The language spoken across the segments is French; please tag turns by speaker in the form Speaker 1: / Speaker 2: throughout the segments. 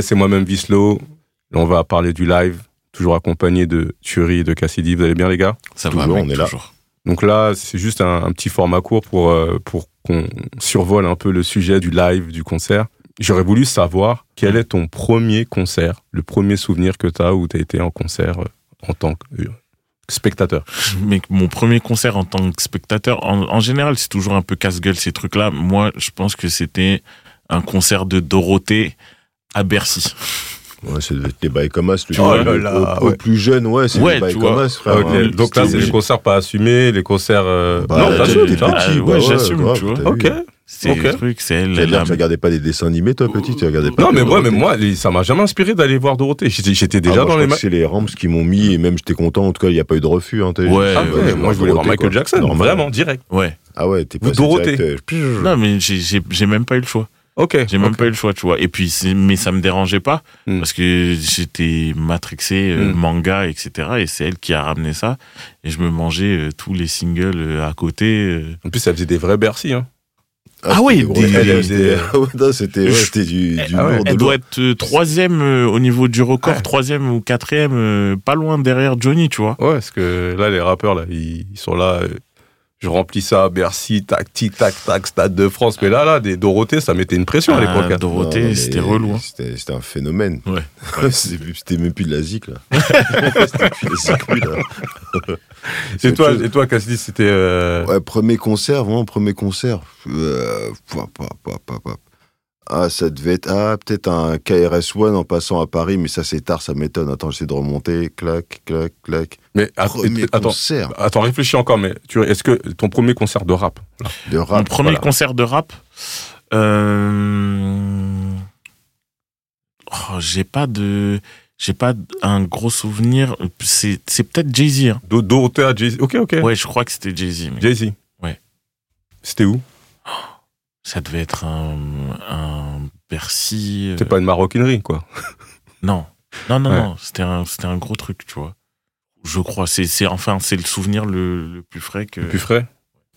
Speaker 1: Yes, c'est moi-même Vislo. On va parler du live, toujours accompagné de Thury et de Cassidy. Vous allez bien, les gars?
Speaker 2: Ça
Speaker 3: Toujours,
Speaker 2: va, mec,
Speaker 3: on est là.
Speaker 2: toujours.
Speaker 1: Donc là, c'est juste un, un petit format court pour, euh, pour qu'on survole un peu le sujet du live, du concert. J'aurais voulu savoir quel est ton premier concert, le premier souvenir que tu as où tu as été en concert euh, en tant que euh, spectateur.
Speaker 2: Mais mon premier concert en tant que spectateur, en, en général, c'est toujours un peu casse-gueule ces trucs-là. Moi, je pense que c'était un concert de Dorothée à Bercy.
Speaker 3: Ouais, c'est des bails comme as. le-
Speaker 1: Oh là là,
Speaker 3: au, au
Speaker 1: ouais.
Speaker 3: plus jeune, ouais, c'est
Speaker 2: Ouais,
Speaker 3: des bails comme as, frère.
Speaker 1: Ok,
Speaker 3: hein.
Speaker 1: Donc là, c'est les concerts pas assumés, les concerts... euh,
Speaker 3: Bah,
Speaker 1: non, t'assumes,
Speaker 3: t'es
Speaker 1: tu vois.
Speaker 3: petit,
Speaker 2: Ah,
Speaker 3: bah
Speaker 2: ouais, j'assume, tu vois.
Speaker 3: t'as vu.
Speaker 1: Ok.
Speaker 2: C'est
Speaker 1: Ok.
Speaker 2: le truc, c'est elle.
Speaker 3: Que tu regardais pas des dessins animés, toi, petit, tu regardais pas.
Speaker 1: Non, mais moi, mais moi, ça m'a jamais inspiré d'aller voir Dorothée. J'étais j'étais déjà
Speaker 3: Ah, moi,
Speaker 1: dans
Speaker 3: je
Speaker 1: les... ma-
Speaker 3: C'est les Rams qui m'ont mis, et même j'étais content, en tout cas, il n'y a pas eu de refus. Hein.
Speaker 2: Ouais,
Speaker 1: Ah
Speaker 2: ouais,
Speaker 1: ouais,
Speaker 2: ouais,
Speaker 1: moi, je voulais voir Michael
Speaker 3: quoi.
Speaker 1: Jackson,
Speaker 3: Normal.
Speaker 1: vraiment, direct.
Speaker 2: Ouais.
Speaker 3: Ah ouais, t'es passé
Speaker 1: Dorothée.
Speaker 3: direct, euh,
Speaker 2: Non, mais j'ai- j'ai j'ai même pas eu le choix.
Speaker 1: Ok.
Speaker 2: J'ai même pas eu le choix, tu vois. Et puis, mais ça me dérangeait pas
Speaker 1: Hmm.
Speaker 2: parce que j'étais matrixé euh,
Speaker 1: Hmm.
Speaker 2: manga, etc. Et c'est elle qui a ramené ça. Et je me mangeais euh, tous les singles euh, à côté.
Speaker 1: En plus, ça faisait des vrais Bercy. Hein.
Speaker 2: Ah
Speaker 3: Ah non, C'était ouais, c'était du, du
Speaker 1: Ah ouais.
Speaker 3: lourd de
Speaker 2: Elle doit être troisième au niveau du record,
Speaker 1: Ouais.
Speaker 2: troisième ou quatrième, pas loin derrière Johnny, tu vois.
Speaker 1: Ouais, parce que là, les rappeurs, là, ils sont là. Je remplis ça, Bercy, tac, tic, tac, tac, Stade de France. Mais là, là, des Dorothées, ça mettait une pression à
Speaker 2: Ah,
Speaker 1: l'époque. hein.
Speaker 2: Dorothée, c'était relou. hein.
Speaker 3: C'était c'était un phénomène.
Speaker 2: Ouais.
Speaker 3: C'était c'était même plus de la zik, là. C'était plus de la zik, lui, là.
Speaker 1: Et
Speaker 3: C'est
Speaker 1: toi,
Speaker 3: chose.
Speaker 1: et toi, Cassidy, c'était. euh,
Speaker 3: Ouais, premier concert, vraiment premier concert. Euh, pop, pop, pop. Ah, ça devait être ah, peut-être un KRS One en passant à Paris, mais ça c'est tard, ça m'étonne. Attends, j'essaie de remonter. Clac, clac, clac.
Speaker 1: Mais
Speaker 3: Premier
Speaker 1: attends,
Speaker 3: concert
Speaker 1: attends, réfléchis encore. Mais tu, est-ce que ton premier concert de rap
Speaker 3: de
Speaker 2: Mon
Speaker 3: rap.
Speaker 2: premier
Speaker 1: voilà.
Speaker 2: concert de rap, euh... oh, j'ai pas de, j'ai pas un gros souvenir. C'est, c'est peut-être Jay Z. Hein.
Speaker 1: Do- Dorothée à Jay-Z Ok, ok.
Speaker 2: Ouais, je crois que c'était Jay Z. mais
Speaker 1: Jay-Z.
Speaker 2: Ouais.
Speaker 1: C'était où?
Speaker 2: Ça devait être un, un Bercy. euh,
Speaker 1: C'était pas une maroquinerie, quoi.
Speaker 2: Non, non, non,
Speaker 1: Ouais.
Speaker 2: non. C'était un, c'était un gros truc, tu vois. Je crois. C'est, c'est enfin, c'est le souvenir le, le plus frais que.
Speaker 1: Plus frais.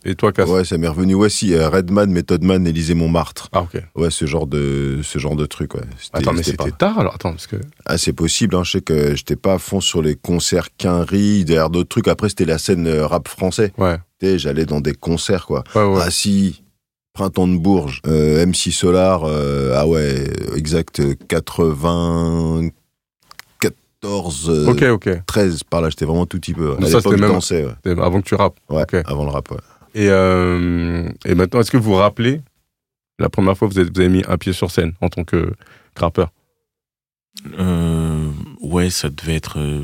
Speaker 1: Et toi, Cass
Speaker 3: Ouais, ça m'est revenu. Ouais, si, euh, Redman, Method Man, Élysée Montmartre.
Speaker 1: Ah, ok.
Speaker 3: Ouais, ce genre de, ce genre de truc, ouais. C'était-
Speaker 1: Attends, mais c'était
Speaker 3: pas-
Speaker 1: tard alors. Attends, parce que.
Speaker 3: Ah, c'est possible, hein. Je sais que j'étais pas à fond sur les concerts Quinry, derrière d'autres trucs. Après, c'était la scène euh, rap français.
Speaker 1: Ouais.
Speaker 3: Tu sais, j'allais dans des concerts, quoi.
Speaker 1: Ouais, ouais.
Speaker 3: Ah si, Printemps de Bourges, euh, MC Solar, euh, ah ouais, exact, euh, 94, euh,
Speaker 1: ok, ok.
Speaker 3: 13 par là, j'étais vraiment tout petit peu. ouais.
Speaker 1: Mais
Speaker 3: À
Speaker 1: ça,
Speaker 3: l'époque,
Speaker 1: c'était
Speaker 3: je
Speaker 1: même-
Speaker 3: dansais, ouais.
Speaker 1: C'était Avant que tu rappes.
Speaker 3: Ouais,
Speaker 1: Ok.
Speaker 3: avant le rap, ouais.
Speaker 1: Et, euh, et maintenant, est-ce que vous vous rappelez la première fois que vous avez, vous avez mis un pied sur scène en tant que rappeur?
Speaker 2: Euh, ouais, ça devait être, euh,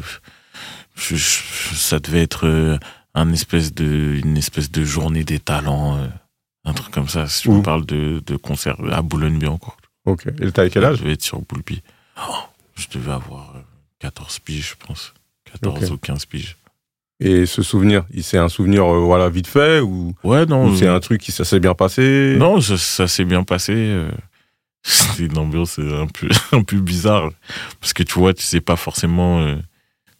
Speaker 2: je- je- ça devait être euh, un espèce de, une espèce de journée des talents, euh, un truc comme ça. Si tu me parles de, de concert à Boulogne-Billancourt.
Speaker 1: Ok. Et t'avais quel âge
Speaker 2: Je devais être sur Boulby. Oh, je devais avoir euh, 14 piges, je pense. 14
Speaker 1: Ok.
Speaker 2: ou 15 piges.
Speaker 1: Et ce souvenir, c'est un souvenir euh, voilà vite fait ou,
Speaker 2: Ouais, non.
Speaker 1: ou c'est
Speaker 2: euh,
Speaker 1: un truc qui ça s'est bien passé
Speaker 2: Non, ça, ça s'est bien passé. euh, C'était une ambiance euh, un peu, un peu bizarre. Parce que tu vois, tu sais pas forcément euh,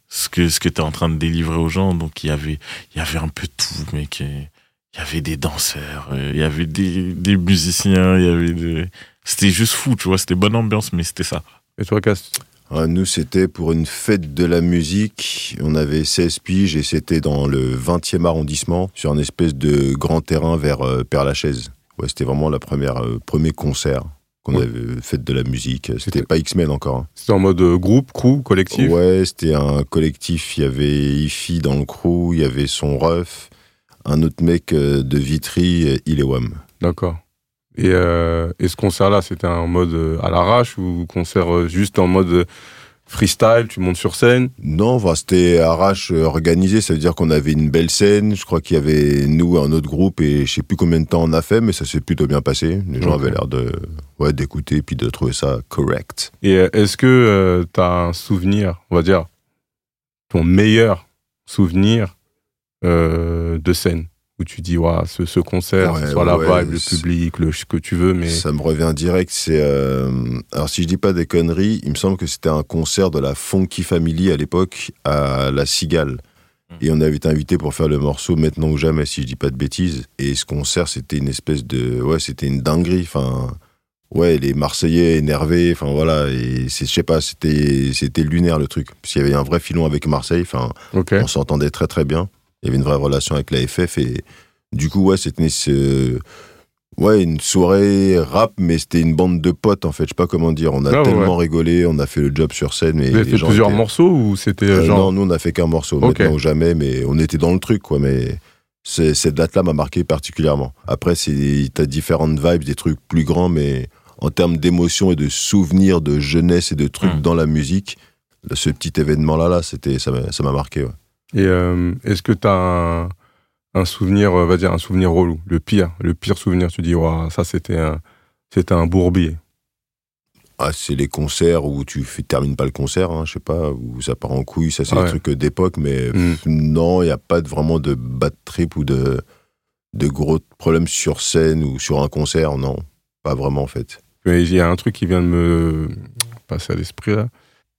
Speaker 2: ce que, ce que tu es en train de délivrer aux gens. Donc il y avait, il y avait un peu tout, mec. Et Il y avait des danseurs, euh, il y avait des, des musiciens, il y avait des... C'était juste fou, tu vois. C'était bonne ambiance, mais c'était ça.
Speaker 1: Et toi, Cass
Speaker 3: Ouais, nous, c'était pour une fête de la musique. On avait 16 piges et c'était dans le 20e arrondissement, sur un espèce de grand terrain vers euh, Père-Lachaise. Ouais, c'était vraiment la première, euh, premier concert qu'on
Speaker 1: Ouais.
Speaker 3: avait fait de la musique.
Speaker 1: C'était-
Speaker 3: pas X-Men encore. hein.
Speaker 1: C'était en mode groupe, crew, collectif?
Speaker 3: Ouais, c'était un collectif. Il y avait Ifi dans le crew, il y avait son ref, un autre mec euh, de Vitry, euh, Ilewam.
Speaker 1: D'accord. Et, euh, et ce concert-là, c'était en mode euh, à l'arrache ou concert euh, juste en mode euh, freestyle, tu montes sur scène?
Speaker 3: Non, enfin, c'était arrache euh, organisé, ça veut dire qu'on avait une belle scène. Je crois qu'il y avait nous, un autre groupe, et je sais plus combien de temps on a fait, mais ça s'est plutôt bien passé. Les gens avaient l'air de, ouais, d'écouter puis de trouver ça correct.
Speaker 1: Et euh, est-ce que tu as un souvenir, on va dire, ton meilleur souvenir euh, de scène où tu dis, ouais, ce, ce concert,
Speaker 3: Ouais,
Speaker 1: soit la
Speaker 3: ouais,
Speaker 1: vibe, le public, le ce que tu veux, mais
Speaker 3: Ça me revient direct. C'est euh, alors si je dis pas des conneries, il me semble que c'était un concert de la Funky Family à l'époque à la Cigale. Et on avait été invité pour faire le morceau Maintenant ou jamais, si je dis pas de bêtises. Et ce concert, c'était une espèce de, ouais, c'était une dinguerie. Enfin, ouais, les Marseillais énervés, enfin voilà, et je sais pas, c'était, c'était lunaire le truc. Parce qu'il y avait un vrai filon avec Marseille, enfin, on s'entendait très très bien. Il y avait une vraie relation avec la FF et du coup, ouais, c'était ouais, une soirée rap, mais c'était une bande de potes en fait, je sais pas comment dire. On a
Speaker 1: Ah ouais,
Speaker 3: tellement rigolé, on a fait le job sur scène. Et
Speaker 1: Vous avez fait plusieurs
Speaker 3: étaient-
Speaker 1: morceaux ou c'était
Speaker 3: Euh,
Speaker 1: genre.
Speaker 3: Non, nous on a fait qu'un morceau,
Speaker 1: Ok.
Speaker 3: maintenant ou jamais, mais on était dans le truc quoi. Mais cette date-là m'a marqué particulièrement. Après, t'as différentes vibes, des trucs plus grands, mais en termes d'émotion et de souvenirs de jeunesse et de trucs
Speaker 2: Mm.
Speaker 3: dans la musique, ce petit événement-là, là, c'était ça m'a ça m'a marqué. ouais.
Speaker 1: Et euh, est-ce que tu as un, un souvenir, euh, va dire un souvenir relou, le pire, le pire souvenir, tu dis, ça c'était un, c'était un bourbier.
Speaker 3: Ah, c'est les concerts où tu fais- termines pas le concert, hein, je sais pas, où ça part en couille, ça c'est
Speaker 1: Ouais.
Speaker 3: des trucs d'époque, mais
Speaker 1: Mm.
Speaker 3: pff, non, il n'y a pas de, vraiment de bad trip ou de, de gros problèmes sur scène ou sur un concert, non, pas vraiment en fait.
Speaker 1: Mais il y a un truc qui vient de me passer à l'esprit là.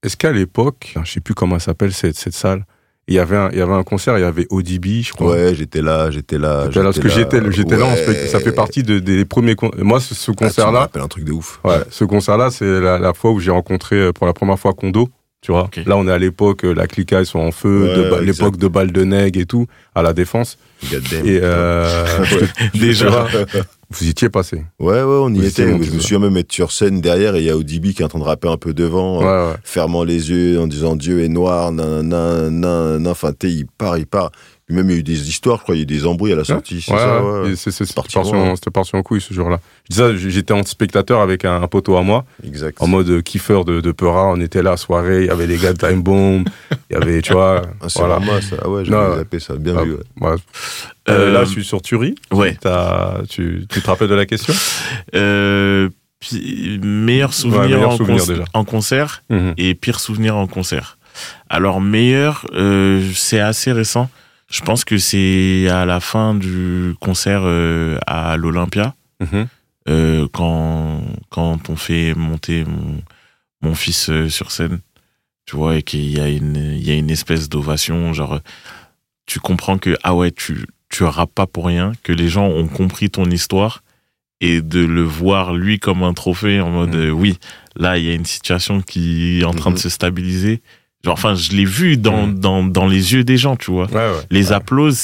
Speaker 1: Est-ce qu'à l'époque, je sais plus comment elle s'appelle cette, cette salle, il y avait un, il y avait un concert, il y avait ODB, je crois.
Speaker 3: Ouais, j'étais là, j'étais là.
Speaker 1: J'étais là, parce que j'étais, j'étais là, ça fait partie de- des premiers. Moi, ce, ce
Speaker 3: Ah,
Speaker 1: concert-là,
Speaker 3: rappelles un truc de ouf.
Speaker 1: Ouais, ce concert-là, c'est la, la fois où j'ai rencontré euh, pour la première fois Kondo. Tu vois, là on est à l'époque, euh, la clica ils sont en feu,
Speaker 3: Ouais,
Speaker 1: l'époque de balles de nègre et tout, à la défense.
Speaker 3: God damn.
Speaker 1: Et euh,
Speaker 2: Déjà.
Speaker 1: Vous y étiez passé.
Speaker 3: Ouais, ouais, on y était. Je me
Speaker 1: ça.
Speaker 3: souviens même être sur scène derrière et il y a ODB qui est en train de rapper un peu devant.
Speaker 1: Ouais, ouais.
Speaker 3: fermant les yeux en disant Dieu est noir, nanana, nanana, enfin, t'es, il part, il part. Puis même, il y a eu des histoires, je crois, il y a eu des embrouilles à la sortie, c'est
Speaker 1: Ouais,
Speaker 3: ça,
Speaker 1: c'est- c'est- C'était
Speaker 3: parti
Speaker 1: en- c'était parti en couille ce jour-là. Je dis ça, j'étais en spectateur avec un, un poteau à moi,
Speaker 3: Exact.
Speaker 1: en mode euh, kiffeur de, de Peura. On était là, soirée, il y avait les gars de Time Bomb, il y avait, tu vois,
Speaker 3: Ah, c'est
Speaker 1: voilà.
Speaker 3: ça. Ah ouais, j'ai
Speaker 1: Non,
Speaker 3: zappé ça. Bien
Speaker 1: Ah,
Speaker 3: vu. ouais.
Speaker 1: ouais.
Speaker 2: Euh,
Speaker 1: Euh, là, je suis sur Turi.
Speaker 2: Ouais.
Speaker 1: Tu, tu te rappelles de la question?
Speaker 2: Euh, meilleur souvenir,
Speaker 1: meilleur
Speaker 2: en,
Speaker 1: souvenir,
Speaker 2: conc-
Speaker 1: déjà.
Speaker 2: en concert
Speaker 1: Mhm.
Speaker 2: et pire souvenir en concert. Alors meilleur, euh, c'est assez récent. Je pense que c'est à la fin du concert euh, à l'Olympia,
Speaker 1: Mhm.
Speaker 2: euh, quand quand on fait monter mon, mon fils sur scène, tu vois, et qu'il y a une il y a une espèce d'ovation, genre tu comprends que ah ouais tu tu rappes pas pour rien, que les gens ont compris ton histoire et de le voir lui comme un trophée en mode
Speaker 1: Mhm.
Speaker 2: euh, oui là il y a une situation qui est en train de
Speaker 3: Mhm.
Speaker 2: se stabiliser. Genre enfin je l'ai vu dans
Speaker 1: Mhm.
Speaker 2: dans dans les yeux des gens, tu vois.
Speaker 1: Ouais, ouais.
Speaker 2: Les
Speaker 1: Ouais.
Speaker 2: applauses,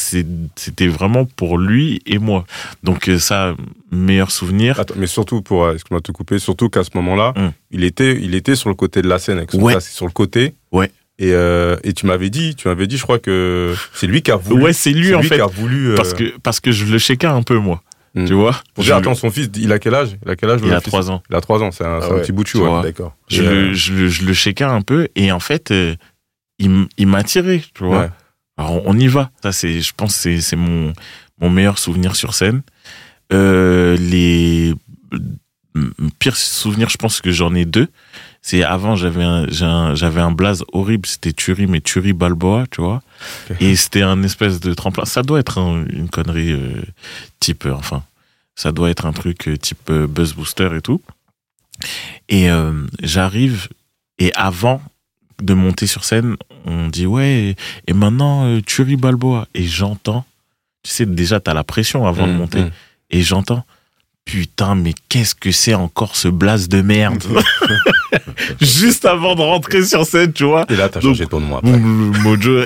Speaker 2: c'était vraiment pour lui et moi. Donc euh, ça, meilleur souvenir.
Speaker 1: Attends, mais surtout pour, euh, excuse-moi de te couper, surtout qu'à ce moment-là,
Speaker 2: Hum.
Speaker 1: il était, il était sur le côté de la scène avec son
Speaker 2: Ouais.
Speaker 1: casque sur le côté.
Speaker 2: Ouais.
Speaker 1: Et, euh, et tu m'avais dit, tu m'avais dit, je crois que c'est lui qui a voulu.
Speaker 2: Ouais, c'est lui en
Speaker 1: lui
Speaker 2: fait.
Speaker 1: qui a voulu. euh,
Speaker 2: Parce que, parce que je le checkais un peu, moi.
Speaker 1: Mm.
Speaker 2: Tu vois
Speaker 1: pour
Speaker 2: je,
Speaker 1: dire,
Speaker 2: le-
Speaker 1: attends, son fils, il a quel âge? Il a quel âge
Speaker 2: Il a
Speaker 1: fils?
Speaker 2: trois ans.
Speaker 1: Il a trois ans, c'est un,
Speaker 3: Ah
Speaker 1: un
Speaker 3: ouais,
Speaker 1: petit bout de
Speaker 2: tu
Speaker 1: chou. ouais.
Speaker 2: vois.
Speaker 3: D'accord.
Speaker 2: Je,
Speaker 1: Et,
Speaker 2: le,
Speaker 1: euh,
Speaker 2: je, le, je le checkais un peu et en fait, euh, il, il m'a tiré, tu vois.
Speaker 1: Ouais.
Speaker 2: Alors on y va. Ça, c'est, je pense, que c'est, c'est mon, mon meilleur souvenir sur scène. Euh, les pires souvenirs, je pense que j'en ai deux. C'est avant, j'avais un, j'ai un- j'avais un blaze horrible, c'était Turi, mais Turi Balboa, tu vois. Et c'était un espèce de tremplin. Ça doit être un- une connerie euh, type, euh, enfin, ça doit être un truc euh, type euh, Buzz Booster et tout. Et euh, j'arrive, et avant de monter sur scène, on dit ouais, et, et maintenant euh, Turi Balboa. Et j'entends, tu sais, déjà t'as la pression avant de
Speaker 1: Mm,
Speaker 2: monter,
Speaker 1: mm.
Speaker 2: et j'entends, putain, mais qu'est-ce que c'est encore ce blaze de merde Juste avant de rentrer sur scène, tu vois.
Speaker 1: Et là, t'as changé ton nom après.
Speaker 2: Mojo.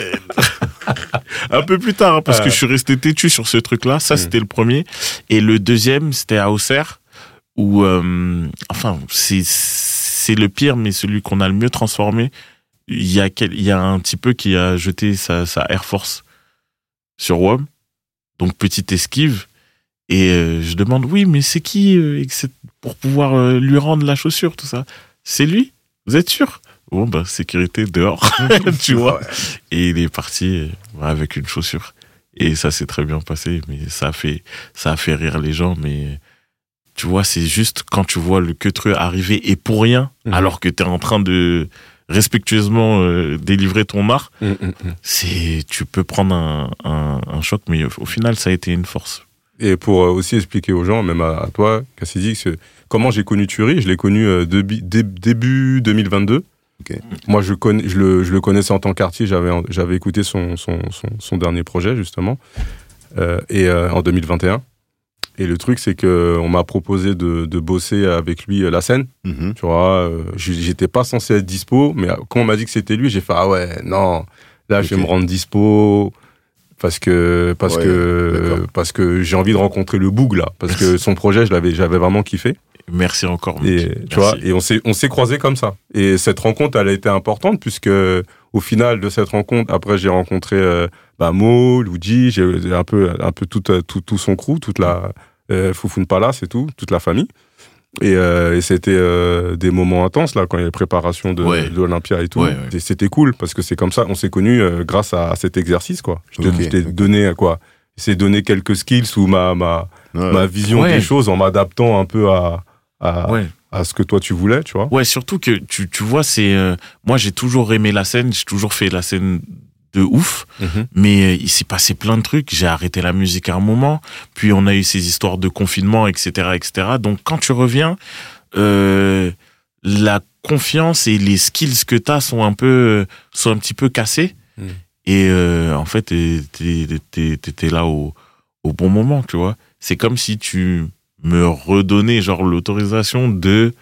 Speaker 2: un peu plus tard, hein, parce
Speaker 1: Ouais.
Speaker 2: que je suis resté têtu sur ce truc-là. Ça,
Speaker 1: Mm.
Speaker 2: c'était le premier. Et le deuxième, c'était à Auxerre, où, euh, enfin, c'est c'est le pire, mais celui qu'on a le mieux transformé. Il y a quel- il y a un petit peu qui a jeté sa, sa Air Force sur WOM. Donc petite esquive. Et euh, je demande oui, mais c'est qui euh, pour pouvoir euh, lui rendre la chaussure, tout ça C'est lui? Vous êtes sûr? Bon bah sécurité dehors, tu vois. Et il est parti avec une chaussure. Et ça s'est très bien passé, mais ça a fait, ça a fait rire les gens. Mais tu vois, c'est juste quand tu vois le queutru arriver et pour rien,
Speaker 1: Mhm.
Speaker 2: alors que tu es en train de respectueusement euh, délivrer ton art,
Speaker 1: Mm, mm, mm.
Speaker 2: c'est, tu peux prendre un, un, un choc, mais au final, ça a été une force.
Speaker 1: Et pour euh, aussi expliquer aux gens, même à, à toi, Cassidy, comment j'ai connu Thury, je l'ai connu euh, debi- dé- début 2022.
Speaker 3: Ok.
Speaker 1: Moi, je, connais, je, le, je le connaissais en tant qu'artiste, j'avais, écouté son, son, son, son dernier projet, justement, euh, et, euh, en 2021. Et le truc, c'est que on m'a proposé de, de bosser avec lui euh, la scène.
Speaker 3: Mhm.
Speaker 1: Tu vois, euh, j'étais pas censé être dispo, mais quand on m'a dit que c'était lui, j'ai fait ah ouais, non, là je vais me rendre dispo parce que parce
Speaker 3: Ouais,
Speaker 1: que parce que j'ai envie de rencontrer le Boug là, parce que son projet, je l'avais j'avais vraiment kiffé.
Speaker 2: Merci encore. mec.
Speaker 1: Et tu vois, et on s'est on s'est croisés comme ça. Et cette rencontre, elle a été importante puisque au final de cette rencontre, après j'ai rencontré euh, bah, Mo, Luigi, j'ai un peu un peu tout tout, tout son crew, toute la euh, Foufoune Palace et tout, toute la famille. Et, euh, et c'était euh, des moments intenses là quand il y a les préparations de,
Speaker 2: Ouais.
Speaker 1: de l'Olympia et tout.
Speaker 2: Ouais, ouais.
Speaker 1: Et C'était cool parce que c'est comme ça, on s'est connus euh, grâce à, à cet exercice quoi. Je t'ai donné quoi. C'est donné quelques skills ou ma ma, ma vision des choses en m'adaptant un peu à à, à ce que toi tu voulais, tu vois.
Speaker 2: Ouais, surtout que tu, tu vois, c'est moi j'ai toujours aimé la scène, j'ai toujours fait la scène de ouf, mais euh, il s'est passé plein de trucs. J'ai arrêté la musique à un moment, puis on a eu ces histoires de confinement, etc., etc. Donc quand tu reviens, euh, la confiance et les skills que t'as sont un peu sont un petit peu cassés.
Speaker 1: Mm.
Speaker 2: Et euh, en fait, t'es- t'es- t'es- t'étais là au, au bon moment, tu vois. C'est comme si tu me redonnais genre l'autorisation de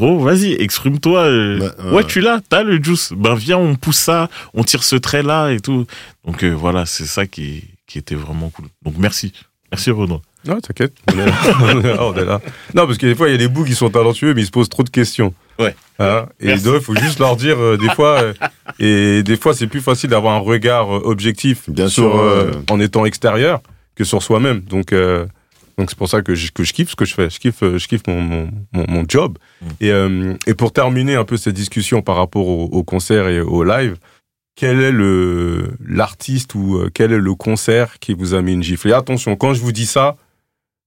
Speaker 2: gros, vas-y, exprime-toi. euh,
Speaker 3: Bah,
Speaker 2: ouais,
Speaker 3: ouais.
Speaker 2: tu l'as, t'as le juice. Ben viens, on pousse ça, on tire ce trait là et tout. Donc euh, voilà, c'est ça qui qui était vraiment cool. Donc merci, merci Renaud.
Speaker 1: Non, t'inquiète. On est là. on est là, on est là. Non, parce que des fois, il y a des bouts qui sont talentueux, mais ils se posent trop de questions.
Speaker 2: Ouais.
Speaker 1: Hein et il faut juste leur dire, euh, des fois, euh, et des fois, c'est plus facile d'avoir un regard euh, objectif
Speaker 3: Bien
Speaker 1: sur,
Speaker 3: sûr,
Speaker 1: euh, en étant extérieur que sur soi-même. Donc, euh, donc c'est pour ça que je, que je kiffe ce que je fais. Je kiffe, euh, je kiffe mon, mon, mon, mon job.
Speaker 2: Mm.
Speaker 1: Et, euh, et pour terminer un peu cette discussion par rapport au, au concert et au live, quel est le l'artiste ou euh, quel est le concert qui vous a mis une gifle? Et attention, quand je vous dis ça,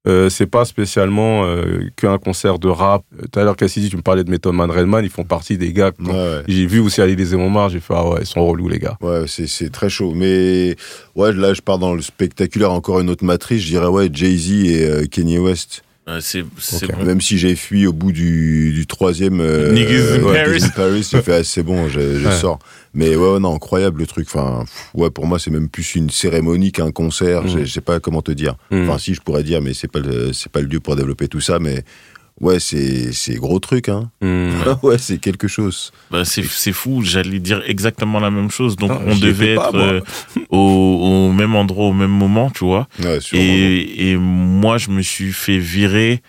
Speaker 1: euh, c'est pas spécialement euh, qu'un concert de rap. Euh, Tout à l'heure, Cassidy, tu me parlais de Method Man, Redman, ils font partie des gars.
Speaker 3: Ouais, ouais.
Speaker 1: J'ai vu aussi Ali les Montmartre, j'ai fait ah ouais, ils sont relous les gars.
Speaker 3: Ouais, c'est, c'est très chaud. Mais ouais, là, je pars dans le spectaculaire, encore une autre matrice. Je dirais, ouais, Jay-Z et euh, Kanye West.
Speaker 2: Euh, c'est bon.
Speaker 3: Même si j'ai fui au bout du, du troisième. euh,
Speaker 2: Niggas in
Speaker 3: ouais,
Speaker 2: Paris.
Speaker 3: Paris, j'ai fait, ah, c'est bon, je, je
Speaker 1: Ouais.
Speaker 3: sors. Mais ouais, ouais, non, incroyable le truc. Enfin, pff, ouais, pour moi, c'est même plus une cérémonie qu'un concert.
Speaker 1: Mhm.
Speaker 3: Je, sais pas comment te dire.
Speaker 1: Mhm.
Speaker 3: Enfin, si, je pourrais dire, mais c'est pas le, c'est pas le lieu pour développer tout ça. Mais ouais, c'est, c'est gros truc, hein.
Speaker 1: Hmm.
Speaker 3: ouais, c'est quelque chose.
Speaker 2: Bah, c'est c'est fou, j'allais dire exactement la même chose. Donc
Speaker 1: Ah,
Speaker 2: on devait
Speaker 1: pas,
Speaker 2: être euh, au, au même endroit au même moment, tu vois.
Speaker 3: Ouais.
Speaker 2: Et, et moi, je me suis fait virer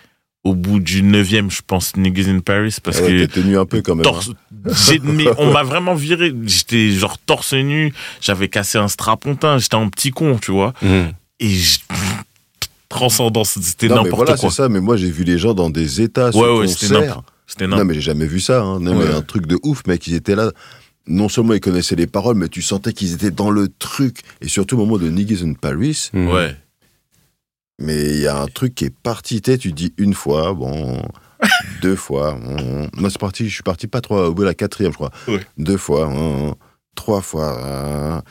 Speaker 2: au bout du neuvième, je pense, Niggas in Paris, parce
Speaker 3: Ah ouais,
Speaker 2: que
Speaker 3: tenu un peu quand même. hein.
Speaker 2: torse, j'ai- mais on m'a vraiment viré. J'étais genre torse nu, j'avais cassé un strapontin, j'étais un petit con, tu vois.
Speaker 1: Hmm.
Speaker 2: Et je- transcendance, c'était n'importe
Speaker 3: voilà,
Speaker 2: quoi.
Speaker 3: c'est ça. Mais moi, j'ai vu les gens dans des états sur
Speaker 2: Ouais, ouais, c'était
Speaker 3: Non, mais j'ai jamais vu ça. Hein. Non, mais
Speaker 2: Ouais.
Speaker 3: un truc de ouf, mec. Ils étaient là. Non seulement ils connaissaient les paroles, mais tu sentais qu'ils étaient dans le truc. Et surtout au moment de Niggas in Paris.
Speaker 1: Hmm.
Speaker 2: Ouais.
Speaker 3: Mais il y a un truc qui est parti. Tu dis une fois, bon, deux fois. hum. Moi, c'est parti. Je suis parti pas trois, au bout de la quatrième, je crois.
Speaker 2: Ouais.
Speaker 3: Deux fois, hum, trois fois,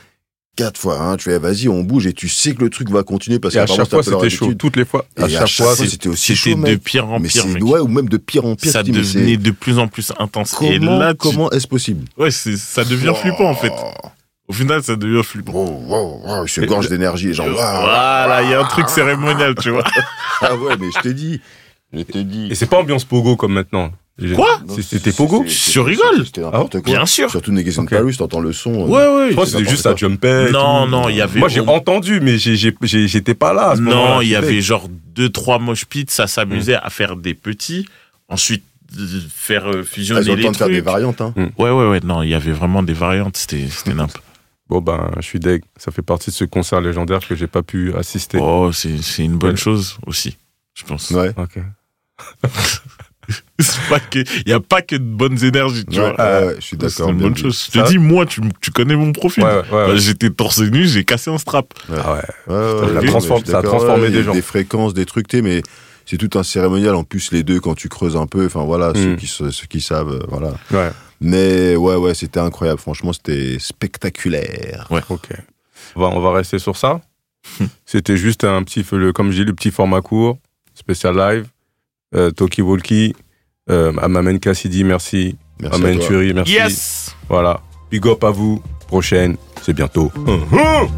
Speaker 3: quatre fois. hein. Tu fais, vas-y, on bouge et tu sais que le truc va continuer parce
Speaker 1: Et à chaque fois, c'était chaud. Toutes les fois.
Speaker 3: Et
Speaker 1: À chaque fois,
Speaker 3: fois, c'était aussi
Speaker 2: C'était
Speaker 3: chaud,
Speaker 2: de
Speaker 3: mec.
Speaker 2: pire en
Speaker 3: Mais
Speaker 2: pire, mec.
Speaker 3: ouais, ou même de pire en pire.
Speaker 2: Ça
Speaker 3: dis,
Speaker 2: devenait de plus en plus intense. et
Speaker 3: Comment,
Speaker 2: là, tu-
Speaker 3: comment est-ce possible?
Speaker 2: Ouais, c'est- ça devient flippant, en fait. Au final, ça devient flippant.
Speaker 3: Wow, wow, wow, je suis gorge d'énergie. Genre, waouh.
Speaker 2: Voilà, il y a un truc cérémonial, tu vois.
Speaker 3: Ah ouais, mais je t'ai dit. Je t'ai dit.
Speaker 1: Et c'est pas ambiance pogo comme maintenant.
Speaker 2: Quoi
Speaker 1: C'était pogo
Speaker 2: rigoles
Speaker 3: C'était n'importe quoi.
Speaker 2: Bien sûr.
Speaker 3: Surtout Niggas in
Speaker 1: Ok.
Speaker 3: Paris, t'entends le son. euh,
Speaker 2: Ouais, ouais.
Speaker 1: Je pense que c'était juste ça
Speaker 3: quoi.
Speaker 1: jumpait. et
Speaker 2: Non, non, il y avait.
Speaker 1: Moi, j'ai entendu, mais j'étais pas là. à ce
Speaker 2: Non, il y avait genre deux, trois mosh pits, ça s'amusait à faire des petits. Ensuite, faire euh,
Speaker 3: Ah,
Speaker 2: fusionner
Speaker 3: ils ont le
Speaker 2: les
Speaker 3: temps de faire des
Speaker 2: trucs.
Speaker 3: variantes. Hein.
Speaker 2: Ouais, ouais, ouais. Non, il y avait vraiment des variantes. C'était, n'importe.
Speaker 1: Bon, ben, je suis deg. Ça fait partie de ce concert légendaire que j'ai pas pu assister.
Speaker 2: Oh, c'est, une bonne chose aussi, je pense.
Speaker 3: Ouais.
Speaker 1: Ok.
Speaker 2: C'est pas que, il y a pas que de bonnes énergies, tu
Speaker 3: Ouais,
Speaker 2: vois.
Speaker 3: ouais, ouais, je suis
Speaker 2: C'est
Speaker 3: d'accord.
Speaker 2: une
Speaker 3: bien
Speaker 2: bonne chose. Je te dis, moi, tu, tu connais mon profil.
Speaker 1: Ouais, ouais, ouais.
Speaker 2: Bah, J'étais torse nu, j'ai cassé un strap.
Speaker 1: Ah ouais.
Speaker 3: Ouais, ouais,
Speaker 1: Ça
Speaker 3: ouais,
Speaker 1: transforme- ça a transformé
Speaker 3: ouais,
Speaker 1: des
Speaker 3: a
Speaker 1: gens.
Speaker 3: Des fréquences, des trucs, mais c'est tout un cérémonial. En plus, les deux, quand tu creuses un peu, enfin voilà, ceux,
Speaker 1: Mm.
Speaker 3: qui, ceux qui savent, euh, voilà.
Speaker 1: Ouais.
Speaker 3: Mais ouais, ouais, c'était incroyable. Franchement, c'était spectaculaire.
Speaker 1: Ok. On va, on va rester sur ça. C'était juste un petit, le, comme je dis, le petit format court, spécial live. Euh, Toki Walkie, euh, Amamen Cassidy, merci.
Speaker 3: Merci. à
Speaker 1: Amen. Turi, merci.
Speaker 2: Yes!
Speaker 1: Voilà. Big up à vous. Prochaine, c'est bientôt. Hum, hum.